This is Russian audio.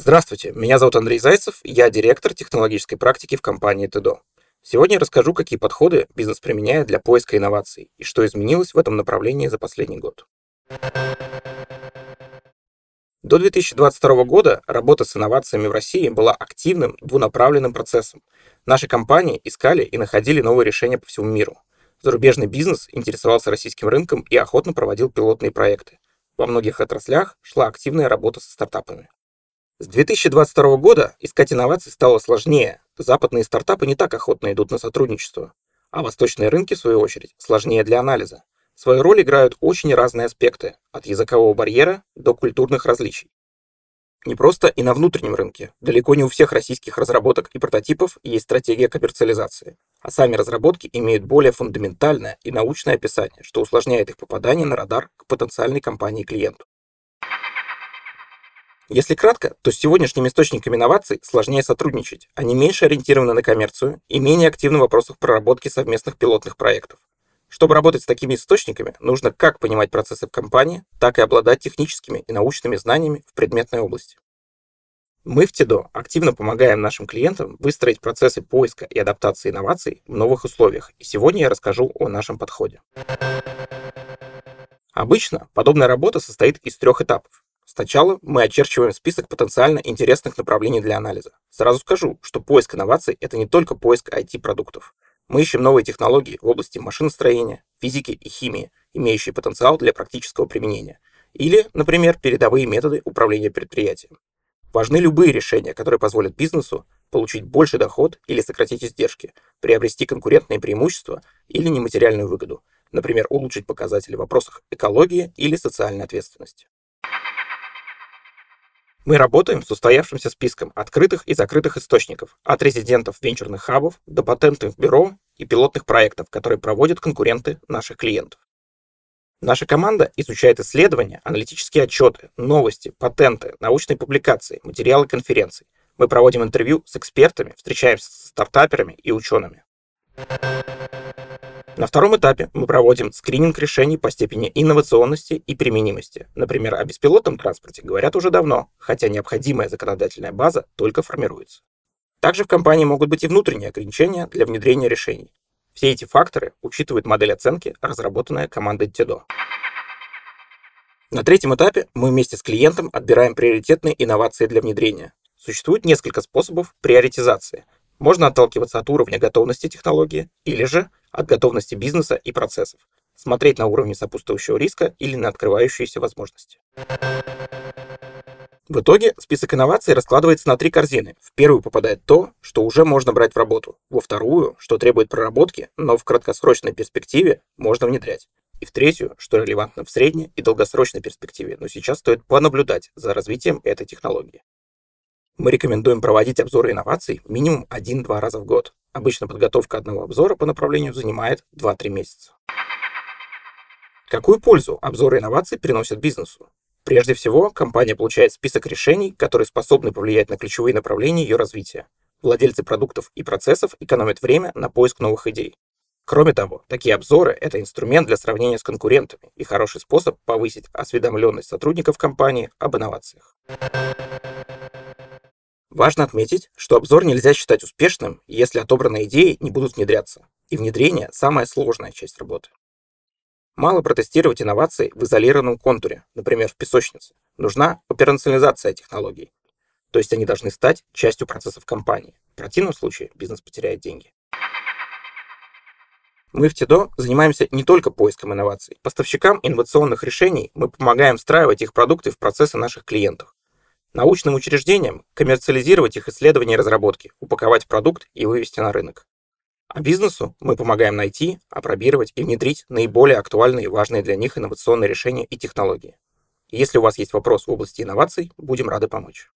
Здравствуйте, меня зовут Андрей Зайцев, я директор технологической практики в компании ТДО. Сегодня я расскажу, какие подходы бизнес применяет для поиска инноваций и что изменилось в этом направлении за последний год. До 2022 года работа с инновациями в России была активным двунаправленным процессом. Наши компании искали и находили новые решения по всему миру. Зарубежный бизнес интересовался российским рынком и охотно проводил пилотные проекты. Во многих отраслях шла активная работа со стартапами. С 2022 года искать инновации стало сложнее. Западные стартапы не так охотно идут на сотрудничество, а восточные рынки, в свою очередь, сложнее для анализа. Свою роль играют очень разные аспекты, от языкового барьера до культурных различий. Не просто и на внутреннем рынке. Далеко не у всех российских разработок и прототипов есть стратегия коммерциализации. А сами разработки имеют более фундаментальное и научное описание, что усложняет их попадание на радар к потенциальной компании-клиенту. Если кратко, то с сегодняшними источниками инноваций сложнее сотрудничать. Они меньше ориентированы на коммерцию и менее активны в вопросах проработки совместных пилотных проектов. Чтобы работать с такими источниками, нужно как понимать процессы в компании, так и обладать техническими и научными знаниями в предметной области. Мы в ТИДО активно помогаем нашим клиентам выстроить процессы поиска и адаптации инноваций в новых условиях, и сегодня я расскажу о нашем подходе. Обычно подобная работа состоит из трех этапов. Сначала мы очерчиваем список потенциально интересных направлений для анализа. Сразу скажу, что поиск инноваций – это не только поиск IT-продуктов. Мы ищем новые технологии в области машиностроения, физики и химии, имеющие потенциал для практического применения. Или, например, передовые методы управления предприятием. Важны любые решения, которые позволят бизнесу получить больше доход или сократить издержки, приобрести конкурентные преимущества или нематериальную выгоду, например, улучшить показатели в вопросах экологии или социальной ответственности. Мы работаем с устоявшимся списком открытых и закрытых источников, от резидентов венчурных хабов до патентных бюро и пилотных проектов, которые проводят конкуренты наших клиентов. Наша команда изучает исследования, аналитические отчеты, новости, патенты, научные публикации, материалы конференций. Мы проводим интервью с экспертами, встречаемся с стартаперами и учеными. На втором этапе мы проводим скрининг решений по степени инновационности и применимости. Например, о беспилотном транспорте говорят уже давно, хотя необходимая законодательная база только формируется. Также в компании могут быть и внутренние ограничения для внедрения решений. Все эти факторы учитывает модель оценки, разработанная командой TEDO. На третьем этапе мы вместе с клиентом отбираем приоритетные инновации для внедрения. Существует несколько способов приоритизации. Можно отталкиваться от уровня готовности технологии или же от готовности бизнеса и процессов, смотреть на уровне сопутствующего риска или на открывающиеся возможности. В итоге список инноваций раскладывается на три корзины. В первую попадает то, что уже можно брать в работу. Во вторую, что требует проработки, но в краткосрочной перспективе можно внедрять. И в третью, что релевантно в средней и долгосрочной перспективе, но сейчас стоит понаблюдать за развитием этой технологии. Мы рекомендуем проводить обзоры инноваций минимум 1-2 раза в год. Обычно подготовка одного обзора по направлению занимает 2-3 месяца. Какую пользу обзоры инноваций приносят бизнесу? Прежде всего, компания получает список решений, которые способны повлиять на ключевые направления ее развития. Владельцы продуктов и процессов экономят время на поиск новых идей. Кроме того, такие обзоры – это инструмент для сравнения с конкурентами и хороший способ повысить осведомленность сотрудников компании об инновациях. Важно отметить, что обзор нельзя считать успешным, если отобранные идеи не будут внедряться. И внедрение – самая сложная часть работы. Мало протестировать инновации в изолированном контуре, например, в песочнице. Нужна операционализация технологий. То есть они должны стать частью процессов компании. В противном случае бизнес потеряет деньги. Мы в ТИДО занимаемся не только поиском инноваций. Поставщикам инновационных решений мы помогаем встраивать их продукты в процессы наших клиентов. Научным учреждениям коммерциализировать их исследования и разработки, упаковать продукт и вывести на рынок. А бизнесу мы помогаем найти, опробировать и внедрить наиболее актуальные и важные для них инновационные решения и технологии. Если у вас есть вопрос в области инноваций, будем рады помочь.